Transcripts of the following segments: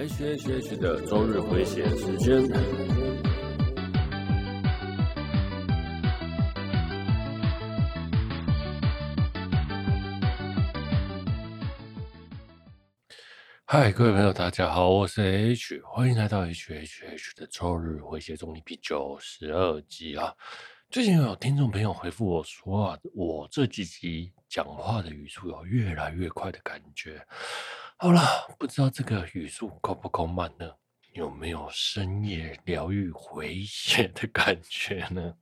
H H H 的周日回血时间。嗨，各位朋友，大家好，我是 H，欢迎来到 H H H 的周日回血中第九十二集啊。最近有听众朋友回复我说啊，我这几集讲话的语速有越来越快的感觉。好了，不知道这个语速够不够慢呢？有没有深夜疗愈回血的感觉呢？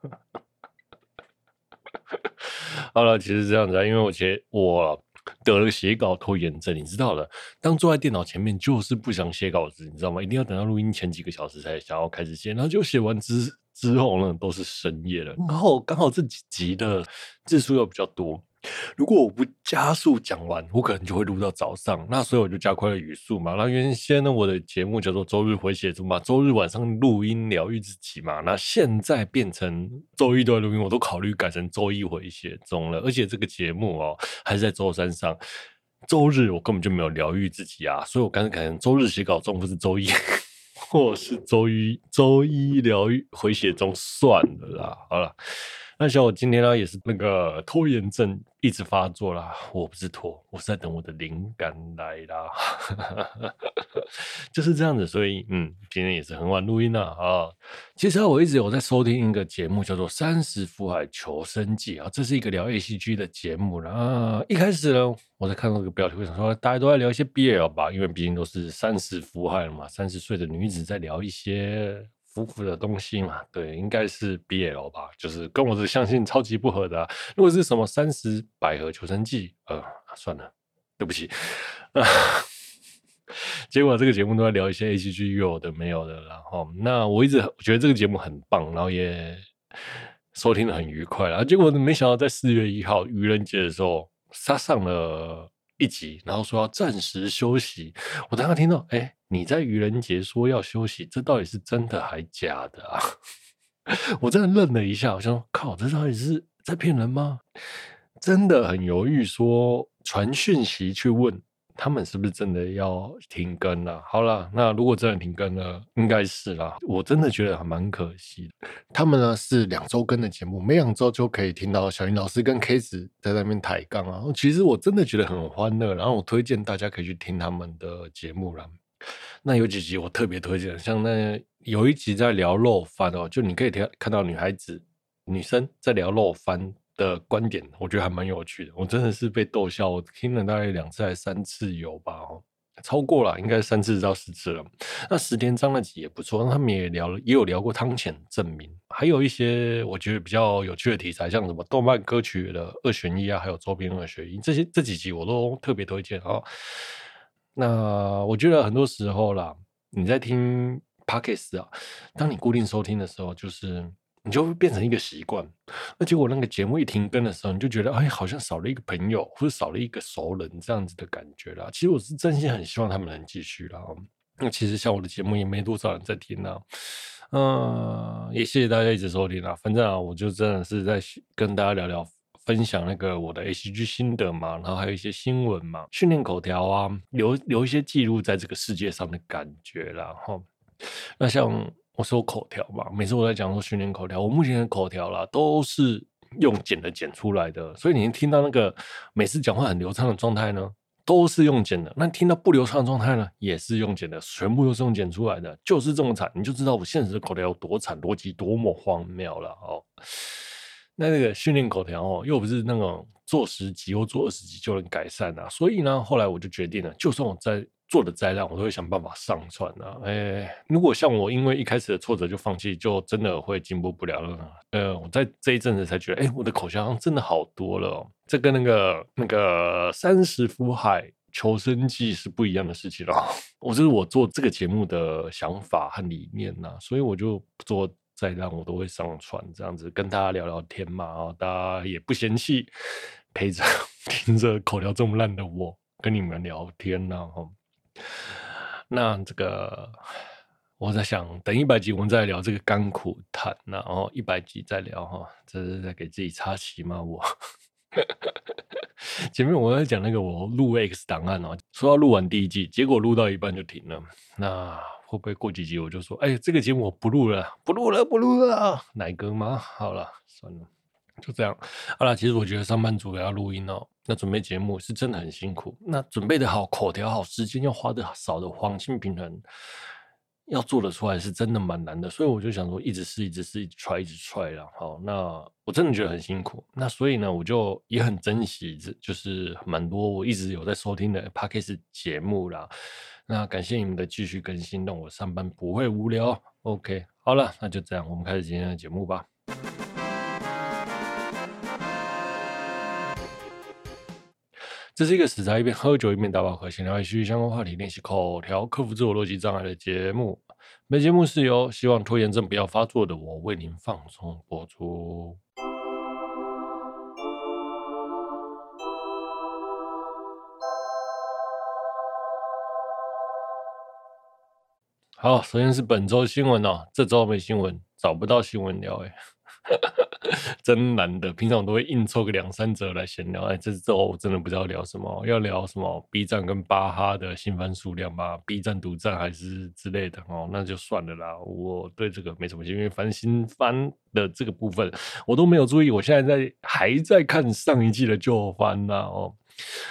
好了，其实是这样子啊，因为我其实我得了写稿拖延症，你知道的。当坐在电脑前面，就是不想写稿子，你知道吗？一定要等到录音前几个小时才想要开始写，然后就写完之之后呢，都是深夜了。然后刚好这几集的字数又比较多，如果我不加速讲完，我可能就会录到早上。那所以我就加快了语速嘛。那原先呢，我的节目叫做周日回血中嘛，周日晚上录音疗愈自己嘛。那现在变成周一都在录音，我都考虑改成周一回血中了。而且这个节目哦，还是在周三上，周日我根本就没有疗愈自己啊，所以我干脆改成周日写稿中，不是周一。或是周一周一疗愈回血中算了啦，好了，那像我今天呢也是那个拖延症一直发作啦，我不是拖，我是在等我的灵感来啦，就是这样子，所以嗯，今天也是很晚录音了啊。其实我一直有在收听一个节目，叫做《三十福海求生记》啊，这是一个聊 ACG 的节目啦。啊，一开始呢，我在看到这个标题，我想说大家都在聊一些 BL 吧，因为毕竟都是三十福海了嘛，三十岁的女子在聊一些夫妇的东西嘛，对，应该是 BL 吧，就是跟我的相信超级不合的。如果是什么《三十百合求生记》，呃，算了，对不起。啊 结果这个节目都在聊一些 ACG 有的没有的，然后那我一直觉得这个节目很棒，然后也收听的很愉快，然后结果没想到在四月一号愚人节的时候，杀上了一集，然后说要暂时休息。我当时听到，哎，你在愚人节说要休息，这到底是真的还假的啊？我真的愣了一下，我想靠，这到底是在骗人吗？真的很犹豫，说传讯息去问。他们是不是真的要停更了？好了，那如果真的停更了，应该是啦。我真的觉得还蛮可惜的。他们呢是两周更的节目，每两周就可以听到小林老师跟 K 子在那边抬杠啊。其实我真的觉得很欢乐，然后我推荐大家可以去听他们的节目啦。那有几集我特别推荐，像那有一集在聊肉番哦，就你可以听看到女孩子、女生在聊肉番。的观点，我觉得还蛮有趣的。我真的是被逗笑，我听了大概两次还三次有吧？哦，超过了，应该三次到四次了。那石田章那集也不错，他们也聊了，也有聊过汤浅证明，还有一些我觉得比较有趣的题材，像什么动漫歌曲的二选一啊，还有周边二选一，这些这几集我都特别推荐啊。那我觉得很多时候啦，你在听 Podcast 啊，当你固定收听的时候，就是。你就会变成一个习惯，那结果那个节目一停更的时候，你就觉得哎，好像少了一个朋友，或者少了一个熟人这样子的感觉啦。其实我是真心很希望他们能继续啦。那其实像我的节目也没多少人在听啊，嗯，也谢谢大家一直收听啊。反正啊，我就真的是在跟大家聊聊，分享那个我的 ACG 心得嘛，然后还有一些新闻嘛，训练口条啊，留留一些记录在这个世界上的感觉啦。哈，那像。我说口条嘛，每次我在讲说训练口条，我目前的口条啦都是用剪的剪出来的，所以你听到那个每次讲话很流畅的状态呢，都是用剪的；那听到不流畅的状态呢，也是用剪的，全部都是用剪出来的，就是这么惨，你就知道我现实的口条有多惨，逻辑多么荒谬了哦。那那个训练口条哦，又不是那种做十集或做二十集就能改善啊，所以呢，后来我就决定了，就算我在。做的再烂，我都会想办法上传啊！哎、如果像我因为一开始的挫折就放弃，就真的会进步不了了。呃，我在这一阵子才觉得，哎、我的口条真的好多了、这跟那个那个三十福海求生记是不一样的事情了。我这是我做这个节目的想法和理念呐、啊，所以我就做再烂我都会上传，这样子跟大家聊聊天嘛，啊，大家也不嫌弃陪着 听着口条这么烂的我跟你们聊天呢，哈。那这个，我在想，等一百集我们再聊这个甘苦谈，然后一百集再聊哈，这是在给自己插旗吗？我前面我在讲那个我录 X 档案哦，说要录完第一季，结果录到一半就停了。那会不会过几集我就说，哎，这个节目我不录了，不录了，不录了，奶哥吗？好了，算了，就这样。好了，其实我觉得上班族也要录音哦，那准备节目是真的很辛苦。那准备的好，口条好，时间要花的少的黄金平衡。要做得出来是真的蛮难的，所以我就想说，一直试，一直试，一直 try，一直 try 了。好，那我真的觉得很辛苦。那所以呢，我就也很珍惜，这就是蛮多我一直有在收听的 podcast 节目啦。那感谢你们的继续更新，让我上班不会无聊。OK，好了，那就这样，我们开始今天的节目吧。这是一个死宅一边喝酒一边打宝可闲聊继续相关话题，练习口条，克服自我逻辑障碍的节目。本节目是由希望拖延症不要发作的我为您放松播出。好，首先是本周新闻哦，这周没新闻，找不到新闻聊哎。真难的，平常我都会硬凑个两三折来闲聊。哎，这周我真的不知道聊什么，要聊什么 B 站跟巴哈的新番数量吧？B 站独占还是之类的哦？那就算了啦，我对这个没什么兴趣，因为翻新番的这个部分我都没有注意。我现在在还在看上一季的旧番呢哦。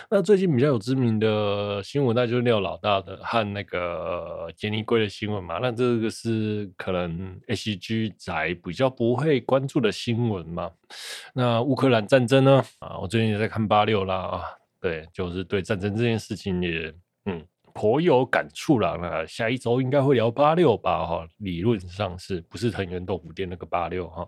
那最近比较有知名的新闻，那就是廖老大的和那个杰尼龟的新闻嘛。那这个是可能 S G 宅比较不会关注的新闻嘛。那乌克兰战争呢？啊，我最近也在看八六啦啊，对，就是对战争这件事情也嗯。颇有感触啦，那下一周应该会聊八六吧？哈，理论上是不是藤原豆腐店那个八六哈？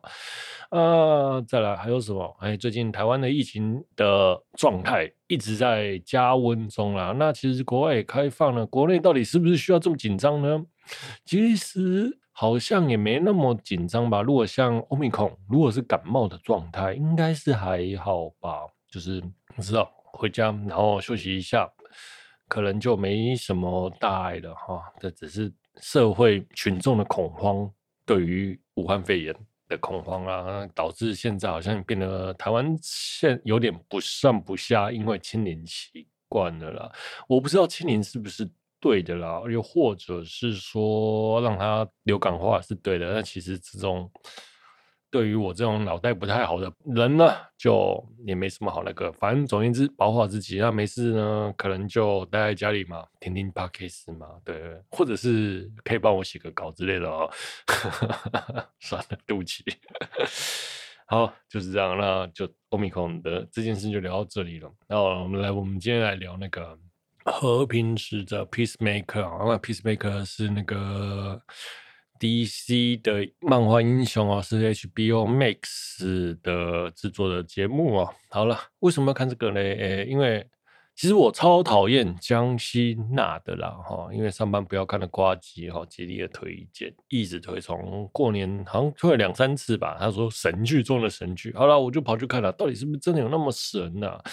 呃，再来还有什么？哎，最近台湾的疫情的状态一直在加温中啦。那其实国外也开放了，国内到底是不是需要这么紧张呢？其实好像也没那么紧张吧。如果像欧米孔，如果是感冒的状态，应该是还好吧。就是不知道回家然后休息一下。可能就没什么大碍了哈，这只是社会群众的恐慌，对于武汉肺炎的恐慌啊，导致现在好像变得台湾现有点不上不下，因为清零习惯了啦。我不知道清零是不是对的啦，又或者是说让它流感化是对的，那其实这种。对于我这种脑袋不太好的人呢，就也没什么好那个，反正总而言之，保护好自己。那没事呢，可能就待在家里嘛，听听 Podcast 嘛，对，或者是可以帮我写个稿之类的哦。算了，对不起。好，就是这样，那就 Omicron 的这件事就聊到这里了。那我们来，我们今天来聊那个和平使者 Peacemaker 啊，那 Peacemaker 是那个。DC 的漫画英雄哦，是 HBO Max 的制作的节目哦。好了，为什么要看这个呢？诶，因为其实我超讨厌江西娜的啦哈，因为上班不要看的呱吉哈，极力的推荐，一直推，从过年好像推了两三次吧。他说神剧中的神剧，好了，我就跑去看了，到底是不是真的有那么神呢、啊？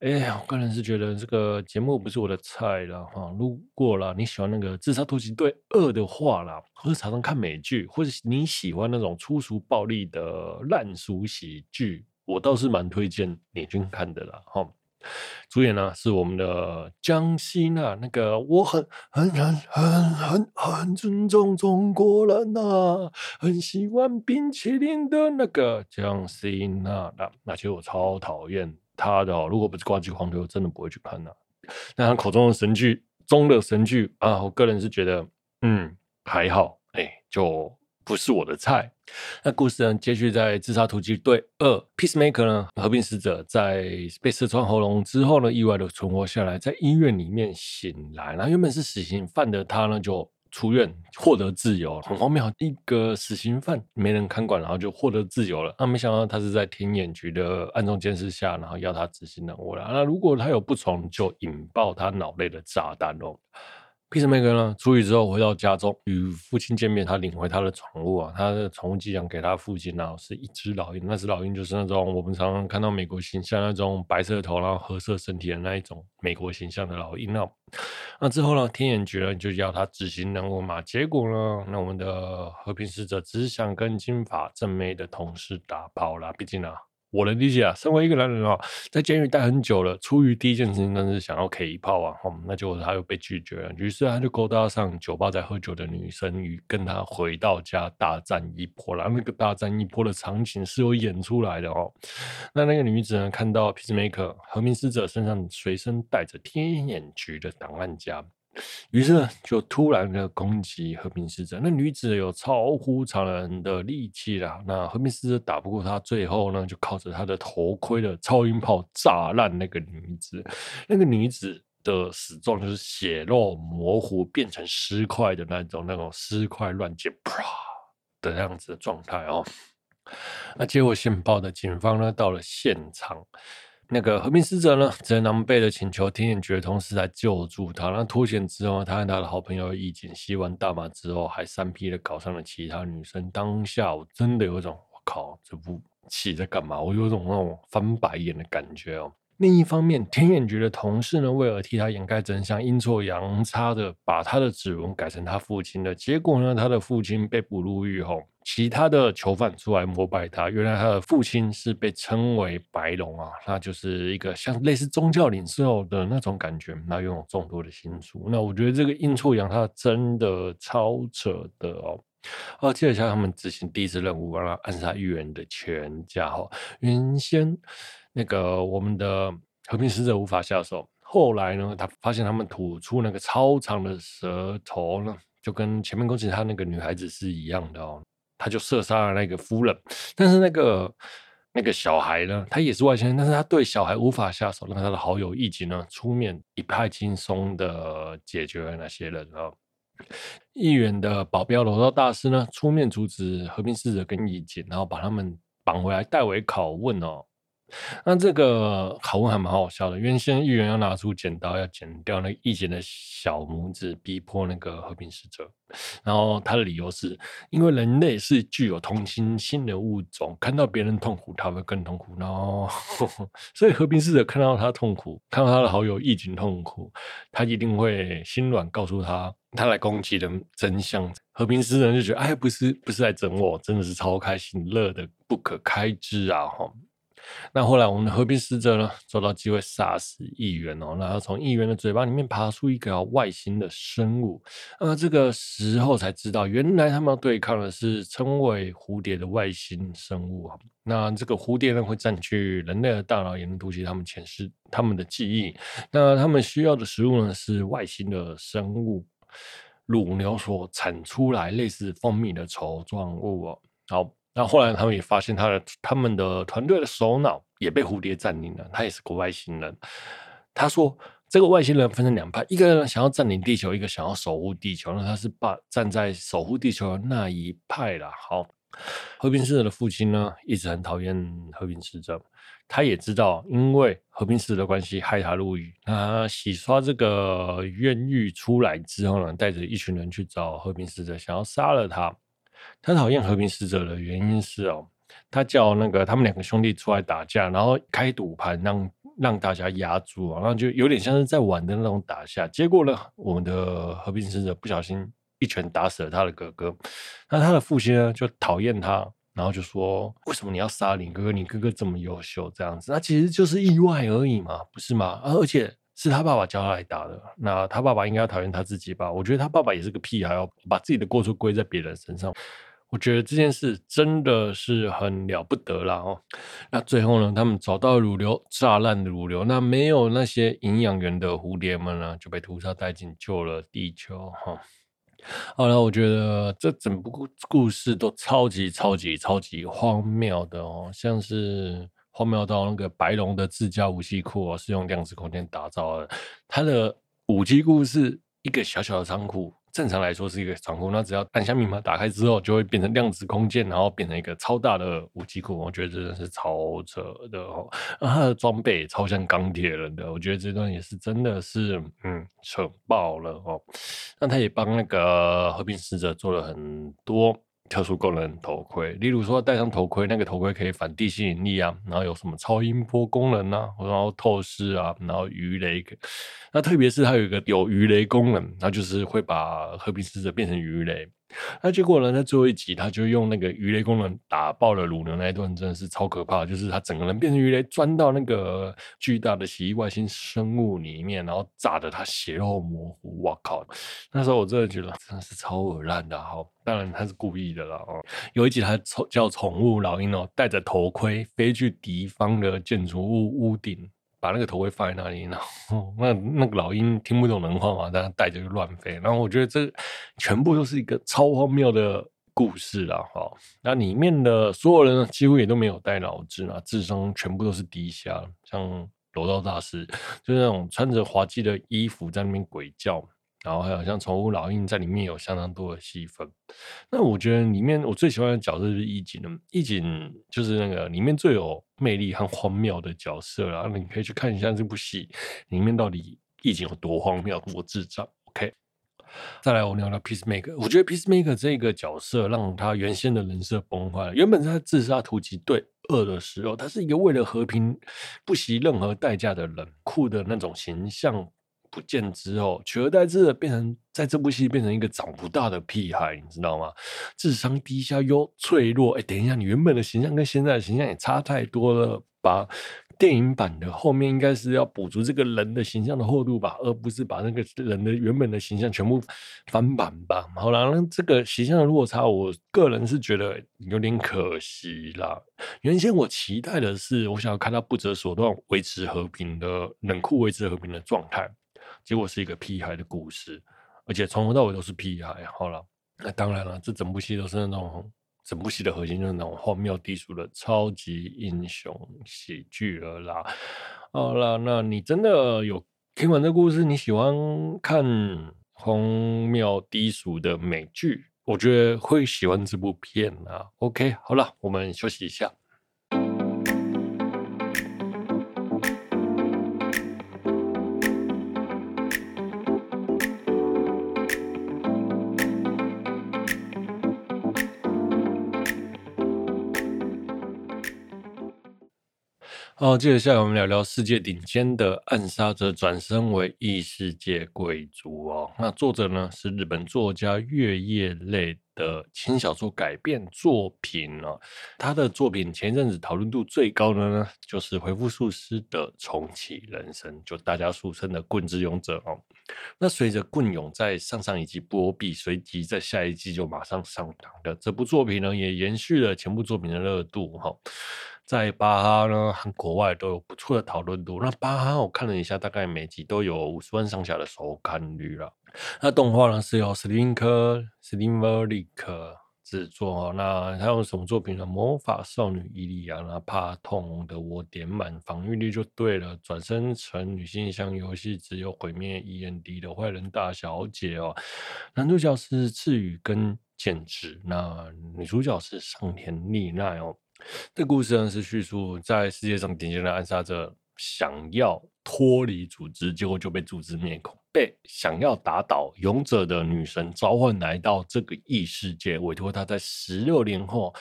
哎呀，我个人是觉得这个节目不是我的菜了哈。如果啦你喜欢那个《自杀突击队二》的话啦，或者常常看美剧，或者你喜欢那种粗俗暴力的烂俗喜剧，我倒是蛮推荐你去看的啦哈。主演呢是我们的江西娜，那个我很很很很很很尊重中国人呐，很喜欢冰淇淋的那个江西娜，那那其实我超讨厌。他的、哦、如果不是呱吉黄牛，我真的不会去看的、啊。那他口中的神剧中的神剧啊，我个人是觉得，嗯，还好，哎、就不是我的菜。那故事呢，接续在《自杀突击队二》，Peacemaker 呢，和平使者在被刺穿喉咙之后呢，意外的存活下来，在医院里面醒来。然后原本是死刑犯的他呢，就。出院获得自由，很荒谬，一个死刑犯没人看管，然后就获得自由了。那、啊、没想到他是在天眼局的暗中监视下，然后要他执行任务了。那如果他有不从，就引爆他脑内的炸弹哦。Peacemaker 呢，出狱之后回到家中与父亲见面，他领回他的宠物啊，他的宠物寄养给他父亲，然后是一只老鹰。那只老鹰就是那种我们常常看到美国形象那种白色头，然后褐色身体的那一种美国形象的老鹰。那那之后呢，天眼局呢就要他执行任务嘛。结果呢，那我们的和平使者只想跟金发正妹的同事打炮啦。毕竟啊，我能理解啊，身为一个男人啊，在监狱待很久了，出于第一件事情当然是想要 K 一炮啊，哦，那结果他又被拒绝了，于是他就勾搭上酒吧在喝酒的女生，与跟他回到家大战一波了。那个大战一波的场景是有演出来的哦。那那个女子呢，看到 Peacemaker 和平使者身上随身带着天眼局的档案夹。于是呢，就突然的攻击和平使者。那女子有超乎常人的力气啦，那和平使者打不过她，最后呢，就靠着她的头盔的超音炮炸烂那个女子。那个女子的死状就是血肉模糊，变成尸块的那种，那种尸块乱溅，啪的那样子的状态哦。那接获线报的警方呢，到了现场。那个和平使者呢，在狼狈的请求天眼局的同事来救助他。那脱险之后，他和他的好朋友义警吸完大麻之后，还三批的搞上了其他女生。当下我真的有一种，我靠，这部戏在干嘛？我有种那种翻白眼的感觉哦。另一方面，天眼局的同事呢，为了替他掩盖真相，阴错阳差的把他的指纹改成他父亲的。结果呢，他的父亲被捕入狱后，其他的囚犯出来膜拜他。原来他的父亲是被称为白龙啊，那就是一个像类似宗教领袖的那种感觉。那拥有众多的心术。那我觉得这个阴错阳差真的超扯的哦。哦，接着下他们执行第一次任务，让他暗杀议员的全家哈。原先。那个我们的和平使者无法下手，后来呢，他发现他们吐出那个超长的舌头呢，就跟前面攻击他那个女孩子是一样的哦，他就射杀了那个夫人，但是那个那个小孩呢，他也是外星人，但是他对小孩无法下手，那他的好友义警呢出面一派轻松的解决了那些人啊，议员的保镖罗道大师呢出面阻止和平使者跟义警，然后把他们绑回来代为拷问哦。那这个拷问还蛮好笑的。原先议员要拿出剪刀要剪掉那个义警的小拇指，逼迫那个和平使者。然后他的理由是因为人类是具有同情心的物种，看到别人痛苦，他会更痛苦。然后，所以和平使者看到他痛苦，看到他的好友义警痛苦，他一定会心软，告诉他他来攻击的真相。和平使者就觉得，哎，不是不是来整我，真的是超开心，乐得不可开支啊！哈。那后来，我们的和平使者呢，找到机会杀死议员哦，然后从议员的嘴巴里面爬出一个外星的生物。那这个时候才知道，原来他们要对抗的是称为蝴蝶的外星生物啊。那这个蝴蝶呢，会占据人类的大脑，也能读取他们前世他们的记忆。那他们需要的食物呢，是外星的生物乳牛所产出来类似蜂蜜的稠状物哦。好。那后来他们也发现，他的他们的团队的首脑也被蝴蝶占领了。他也是个外星人。他说，这个外星人分成两派，一个人想要占领地球，一个想要守护地球。那他是把站在守护地球的那一派啦。好，和平使者的父亲呢，一直很讨厌和平使者。他也知道，因为和平使者的关系害他入狱。那他洗刷这个冤狱出来之后呢，带着一群人去找和平使者，想要杀了他。他讨厌和平使者的原因是哦，他叫那个他们两个兄弟出来打架，然后开赌盘让让大家压注啊，然后就有点像是在玩的那种打下。结果呢，我们的和平使者不小心一拳打死了他的哥哥。那他的父亲呢就讨厌他，然后就说：“为什么你要杀你哥哥？你哥哥这么优秀，这样子，那其实就是意外而已嘛，不是吗？啊，而且。”是他爸爸教他来打的，那他爸爸应该要讨厌他自己吧？我觉得他爸爸也是个屁，还要把自己的过错归在别人身上。我觉得这件事真的是很了不得啦哦。那最后呢，他们找到乳牛，炸烂的乳牛，那没有那些营养源的蝴蝶们呢，就被屠杀殆尽，救了地球哈。好了，我觉得这整部故事都超级超级超级荒谬的哦，像是。荒谬到那个白龙的自家武器库是用量子空间打造的，它的武器库是一个小小的仓库，正常来说是一个长空，那只要按下密码打开之后，就会变成量子空间，然后变成一个超大的武器库。我觉得真的是超扯的哦，那它的装备超像钢铁人的，我觉得这段也是真的是嗯扯爆了哦。那他也帮那个和平使者做了很多。特殊功能头盔，例如说戴上头盔，那个头盔可以反地心引力啊，然后有什么超音波功能啊，然后透视啊，然后鱼雷，那特别是它有一个有鱼雷功能，那就是会把和平使者变成鱼雷。那结果呢，在最后一集，他就用那个鱼雷功能打爆了鲁牛那一段，真的是超可怕。就是他整个人变成鱼雷，钻到那个巨大的奇异外星生物里面，然后炸得他血肉模糊。哇靠！那时候我真的觉得真的是超恶烂的。哈，当然他是故意的了哦。有一集他叫宠物老鹰哦，戴着头盔飞去敌方的建筑物屋顶。把那个头盔放在那里，然后那那个老鹰听不懂人话嘛，但他带着就乱飞。然后我觉得这全部都是一个超荒谬的故事啦，哈。那里面的所有人，几乎也都没有带脑子啊，智商全部都是低下，像柔道大师，就是那种穿着滑稽的衣服在那边鬼叫。然后还有像宠物老鹰在里面有相当多的戏份，那我觉得里面我最喜欢的角色就是义警的，义警就是那个里面最有魅力和荒谬的角色啦。你可以去看一下这部戏里面到底义警有多荒谬、多智障。OK，再来我聊聊 Peacemaker，我觉得 Peacemaker 这个角色让他原先的人设崩坏了。原本在自杀突击队二的时候，他是一个为了和平不惜任何代价的冷酷的那种形象。不见之后，取而代之的变成在这部戏变成一个长不大的屁孩，你知道吗？智商低下又脆弱。哎，等一下，你原本的形象跟现在的形象也差太多了吧？电影版的后面应该是要补足这个人的形象的厚度吧，而不是把那个人的原本的形象全部翻版吧？好了，那这个形象的落差，我个人是觉得有点可惜啦。原先我期待的是，我想要看到不择手段维持和平的冷酷维持和平的状态。结果是一个屁孩的故事，而且从头到尾都是屁孩。好了，那当然了，这整部戏都是那种整部戏的核心就是那种荒谬低俗的超级英雄喜剧了啦。好了，那你真的有听完这故事？你喜欢看荒谬低俗的美剧？我觉得会喜欢这部片啊。OK，好了，我们休息一下。哦，接下来我们聊聊世界顶尖的暗杀者转身为异世界贵族哦。那作者呢是日本作家月夜泪的轻小说改编作品哦。他的作品前一阵子讨论度最高的呢，就是回复术师的重启人生，就大家俗称的棍之勇者哦。那随着棍勇在上上一季波比，随即在下一季就马上上档的这部作品呢，也延续了前部作品的热度哈。在巴哈呢和国外都有不错的讨论度。那巴哈我看了一下，大概每集都有五十万上下的收看率了。那动画呢是由史蒂芬科史蒂芬利克制作。那他用什么作品呢？魔法少女伊利亚，那怕痛的我点满防御力就对了。转生成女性向游戏，只有毁灭 END 的坏人大小姐哦。男主角是赤羽跟健治，那女主角是上田丽奈哦。这故事呢是叙述在世界上顶尖的暗杀者想要脱离组织，结果就被组织灭口，被想要打倒勇者的女神召唤来到这个异世界，委托她在十六年后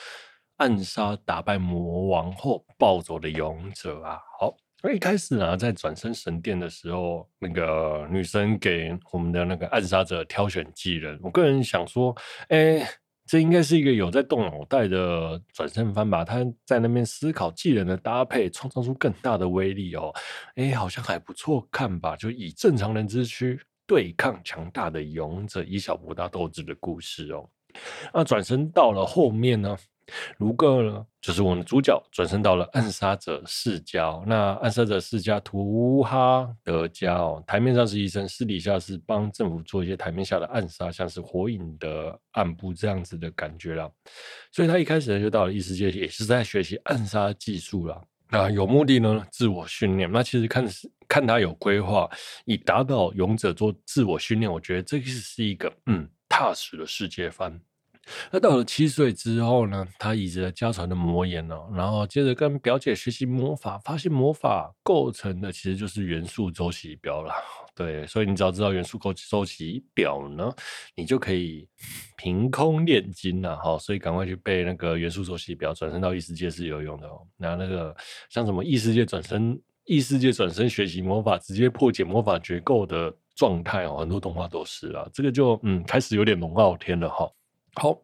暗杀打败魔王后暴走的勇者啊。好，那一开始呢，在转身神殿的时候，那个女生给我们的那个暗杀者挑选技能，我个人想说，哎。这应该是一个有在动脑袋的转身番吧？他在那边思考技能的搭配，创造出更大的威力哦。哎，好像还不错看吧？就以正常人之躯对抗强大的勇者，以小博大斗智的故事哦。那转身到了后面呢？如个呢，就是我们的主角转生到了暗杀者世家。那暗杀者世家图哈德加哦，台面上是医生，私底下是帮政府做一些台面下的暗杀，像是火影的暗部这样子的感觉啦。所以他一开始就到了异世界，也是在学习暗杀技术啦。那有目的呢，自我训练。那其实看看他有规划，以打倒勇者做自我训练，我觉得这个是一个嗯踏实的世界番。那到了七岁之后呢，他移植了家传的魔眼哦，然后接着跟表姐学习魔法，发现魔法构成的其实就是元素周期表了。对，所以你只要知道元素周周期表呢，你就可以凭空炼金了哈。所以赶快去背那个元素周期表，转身到异世界是有用的哦。那那个像什么异世界转身、异世界转身学习魔法，直接破解魔法结构的状态哦，很多动画都是啊。这个就嗯开始有点龙傲天了哈。好，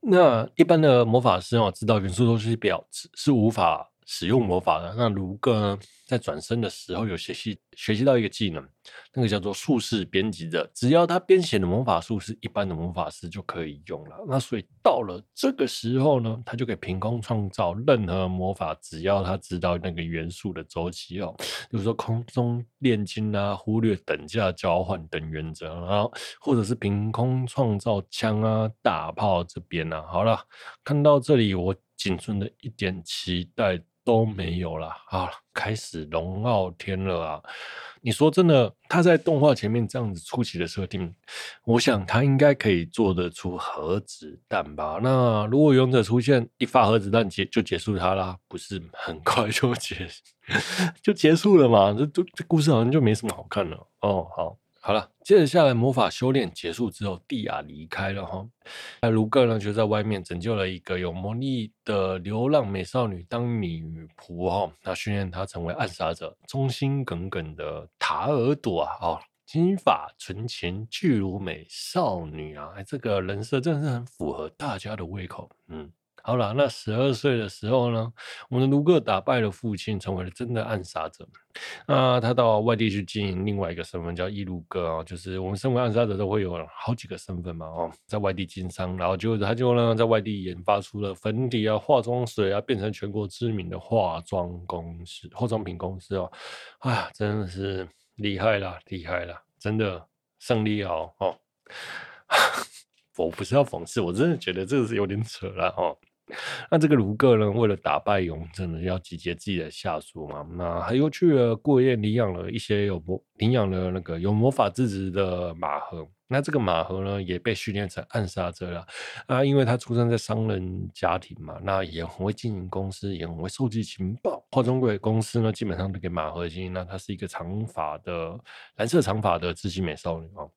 那一般的魔法师哦，知道元素周期表是无法使用魔法的。那卢各呢，在转身的时候有学习学习到一个技能，那个叫做术士编辑者，只要他编写的魔法术是一般的魔法师就可以用了。那所以到了这个时候呢，他就可以凭空创造任何魔法，只要他知道那个元素的周期哦，比如说空中炼金啊，忽略等价交换等原则，然后或者是凭空创造枪啊、大炮这边啊。好了，看到这里，我仅存的一点期待都没有了啊！开始龙傲天了啊！你说真的，他在动画前面这样子初期的设定，我想他应该可以做得出核子弹吧？那如果勇者出现一发核子弹结就结束他啦，不是很快就结 就结束了嘛？这这这故事好像就没什么好看了哦。好。好了，接着下来，魔法修炼结束之后，蒂亚离开了哈。那卢各呢，就在外面拯救了一个有魔力的流浪美少女当女仆哈。那训练她成为暗杀者，忠心耿耿的塔尔朵啊，哦，金发纯情巨乳美少女啊，这个人设真的是很符合大家的胃口，嗯。好了，那十二岁的时候呢，我们的卢各打败了父亲，成为了真的暗杀者。那他到外地去经营另外一个身份，叫伊卢各哦，就是我们身为暗杀者都会有好几个身份嘛哦，在外地经商，然后就他就呢在外地研发出了粉底啊、化妆水啊，变成全国知名的化妆公司、化妆品公司哦。啊，真的是厉害了，厉害了，真的胜利哦哦。我不是要讽刺，我真的觉得这个是有点扯了哦。那这个卢各呢，为了打败勇者呢，要集结自己的下属嘛，那他又去了过夜领养了一些有魔领养了那个有魔法资质的马盒。那这个马盒呢，也被训练成暗杀者了啊，因为他出生在商人家庭嘛，那也很会经营公司，也很会收集情报。化妆柜公司呢，基本上都给马盒经营。那她是一个长发的蓝色长发的知性美少女哦。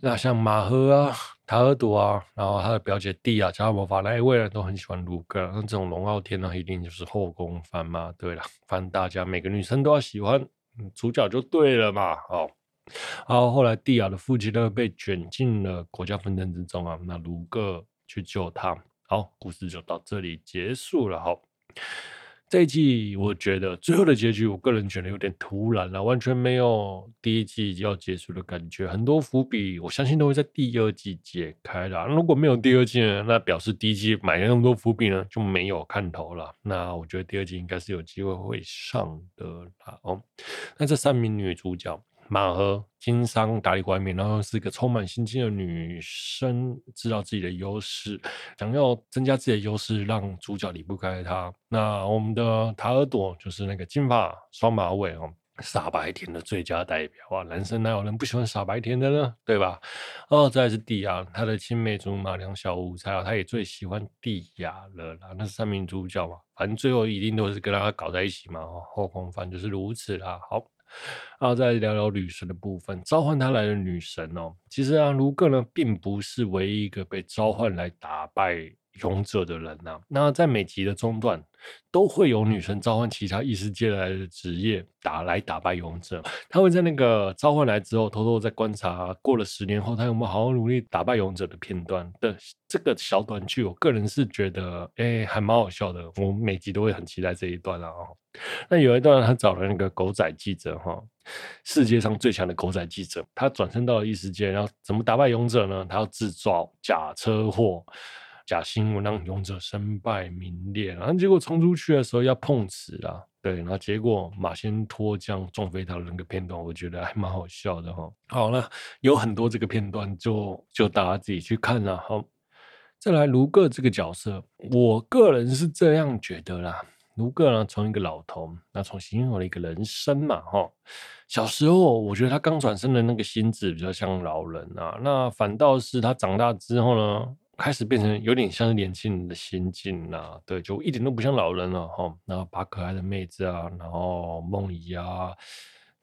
那像马盒啊、塔尔朵啊，然后他的表姐蒂亚加魔法那一位人，都很喜欢卢哥。那这种龙傲天呢，一定就是后宫番嘛。对了，反正大家每个女生都要喜欢主角就对了嘛。哦。好，后来蒂亚的父亲呢，被卷进了国家纷争之中啊，那卢哥去救他。好，故事就到这里结束了。好，这一季我觉得最后的结局，我个人觉得有点突然了，完全没有第一季要结束的感觉。很多伏笔，我相信都会在第二季解开了。如果没有第二季呢，那表示第一季埋了那么多伏笔呢，就没有看头了。那我觉得第二季应该是有机会会上的啦。哦，那这三名女主角。马和经商打理外面，然后是一个充满心机的女生，知道自己的优势，想要增加自己的优势，让主角离不开她。那我们的塔尔朵就是那个金发双马尾哦，傻白甜的最佳代表啊！男生哪有人不喜欢傻白甜的呢？对吧？哦，再是蒂亚，她的青梅竹马两小无猜啊，她也最喜欢蒂亚了啦。那是三名主角嘛，反正最后一定都是跟他搞在一起嘛。哦，后宫番就是如此啦。好。然后再聊聊女神的部分，召唤她来的女神哦，其实啊，卢克呢并不是唯一一个被召唤来打败勇者的人呐、啊。那在每集的中段，都会有女神召唤其他异世界来的职业打来打败勇者。他会在那个召唤来之后，偷偷在观察过了十年后，他有没有好好努力打败勇者的片段的这个小短剧。我个人是觉得，哎，还蛮好笑的。我每集都会很期待这一段啊。那有一段，他找了那个狗仔记者，哈，世界上最强的狗仔记者，他转身到了异世界，然后怎么打败勇者呢？他要制造假车祸、假新闻，让勇者身败名裂。然后结果冲出去的时候要碰瓷啊，对，然后结果马先脱缰撞飞他的那个片段，我觉得还蛮好笑的哈。好了，有很多这个片段就，就大家自己去看了。好，再来卢各这个角色，我个人是这样觉得啦。卢各呢，从一个老头，那重新有了一个人生嘛，哈。小时候，我觉得他刚转生的那个心智比较像老人啊，那反倒是他长大之后呢，开始变成有点像是年轻人的心境啊，对，就一点都不像老人了，哈。然后把可爱的妹子啊，然后梦遗啊。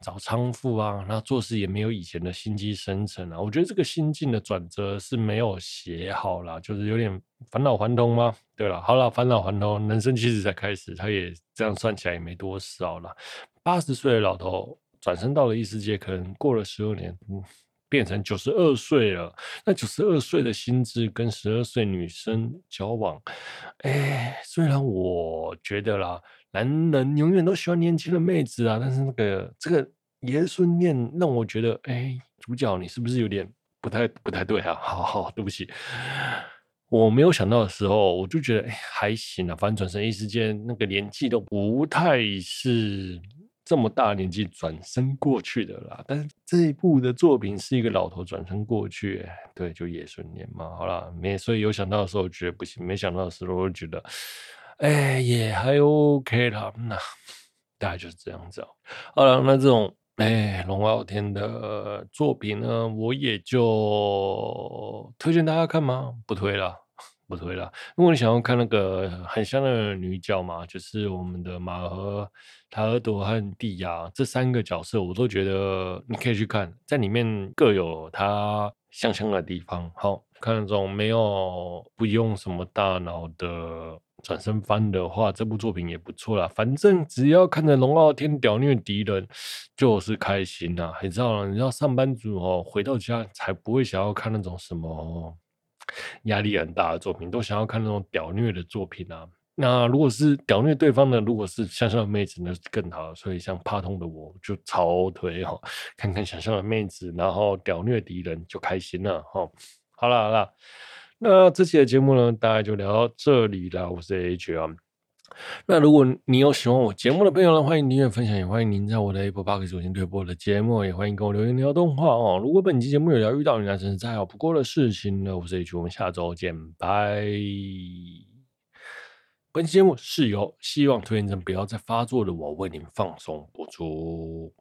找娼妇啊，那做事也没有以前的心机深沉啊。我觉得这个心境的转折是没有写好啦，就是有点返老还童吗？对了，好了，返老还童，人生其实才开始，他也这样算起来也没多少了。八十岁的老头转生到了异世界，可能过了十二年，嗯，变成九十二岁了。那九十二岁的心智跟十二岁女生交往，哎，虽然我觉得啦，男人永远都喜欢年轻的妹子啊，但是那个这个爷孙恋让我觉得，哎，主角你是不是有点不太不太对啊？好好，对不起。我没有想到的时候，我就觉得哎还行啊，反正转身一时间那个年纪都不太是这么大年纪转身过去的啦。但是这一部的作品是一个老头转身过去，对，就野孙年嘛。好了，没所以有想到的时候觉得不行，没想到的时候我就觉得哎也还 OK 啦。那大概就是这样子哦。好了，那这种哎龙傲天的作品呢，我也就推荐大家看吗？不推了。不推了。如果你想要看那个很香的女角嘛，就是我们的马和塔尔朵和蒂亚这三个角色，我都觉得你可以去看，在里面各有它香香的地方。好，看那种没有不用什么大脑的转身翻的话，这部作品也不错啦。反正只要看着龙傲天屌虐敌人，就是开心呐。你知道，你知道上班族哦，回到家才不会想要看那种什么。压力很大的作品，都想要看那种屌虐的作品啊。那如果是屌虐对方呢，如果是香香的妹子，那更好。所以像怕痛的我就超推哦，看看想象的妹子，然后屌虐敌人就开心了哈。好了好了，那这期的节目呢，大概就聊到这里了。我是 H R。那如果你有喜欢我节目的朋友呢，欢迎订阅分享，也欢迎您在我的 Apple Podcast 首先推播我的节目，也欢迎跟我留言聊动画哦。如果本期节目有聊遇到你那真是再好不过的事情呢，我是 H，我们下周见，拜。本期节目是由希望拖延症不要再发作的我为您放松播出。